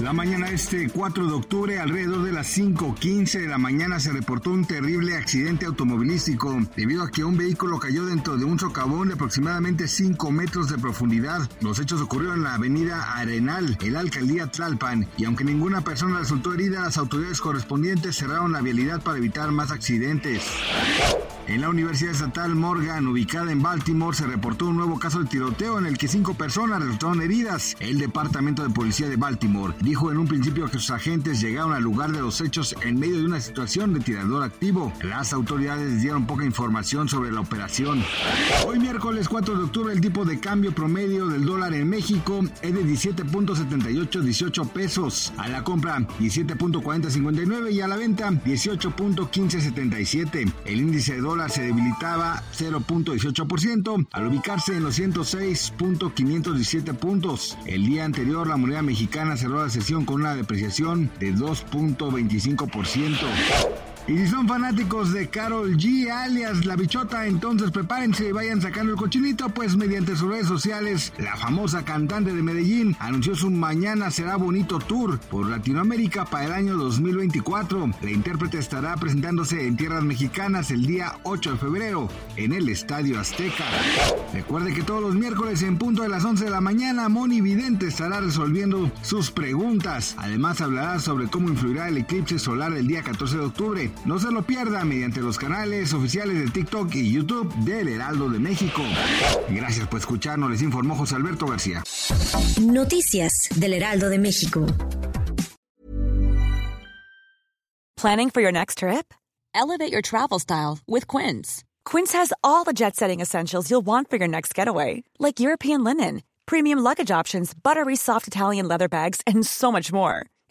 La mañana este 4 de octubre, alrededor de las 5.15 de la mañana, se reportó un terrible accidente automovilístico debido a que un vehículo cayó dentro de un socavón de aproximadamente 5 metros de profundidad. Los hechos ocurrieron en la avenida Arenal, en la alcaldía Tlalpan, y aunque ninguna persona resultó herida, las autoridades correspondientes cerraron la vialidad para evitar más accidentes. En la Universidad Estatal Morgan, ubicada en Baltimore, se reportó un nuevo caso de tiroteo en el que cinco personas resultaron heridas. El Departamento de Policía de Baltimore dijo en un principio que sus agentes llegaron al lugar de los hechos en medio de una situación de tirador activo. Las autoridades dieron poca información sobre la operación. Hoy miércoles 4 de octubre el tipo de cambio promedio del dólar en México es de 17.7818 pesos. A la compra 17.4059 y a la venta 18.1577. El índice de dólar se debilitaba 0.18% al ubicarse en los 106.517 puntos. El día anterior la moneda mexicana cerró la sesión con una depreciación de 2.25%. Y si son fanáticos de Carol G, alias La Bichota, entonces prepárense y vayan sacando el cochinito, pues mediante sus redes sociales, la famosa cantante de Medellín anunció su Mañana será bonito tour por Latinoamérica para el año 2024. La intérprete estará presentándose en tierras mexicanas el día 8 de febrero en el Estadio Azteca. Recuerde que todos los miércoles en punto de las 11 de la mañana, Moni Vidente estará resolviendo sus preguntas. Además hablará sobre cómo influirá el eclipse solar el día 14 de octubre. No se lo pierda mediante los canales oficiales de TikTok y YouTube del Heraldo de México. Gracias por escucharnos, les informó José Alberto García. Noticias del Heraldo de México. Planning for your next trip? Elevate your travel style with Quince. Quince has all the jet setting essentials you'll want for your next getaway, like European linen, premium luggage options, buttery soft Italian leather bags, and so much more.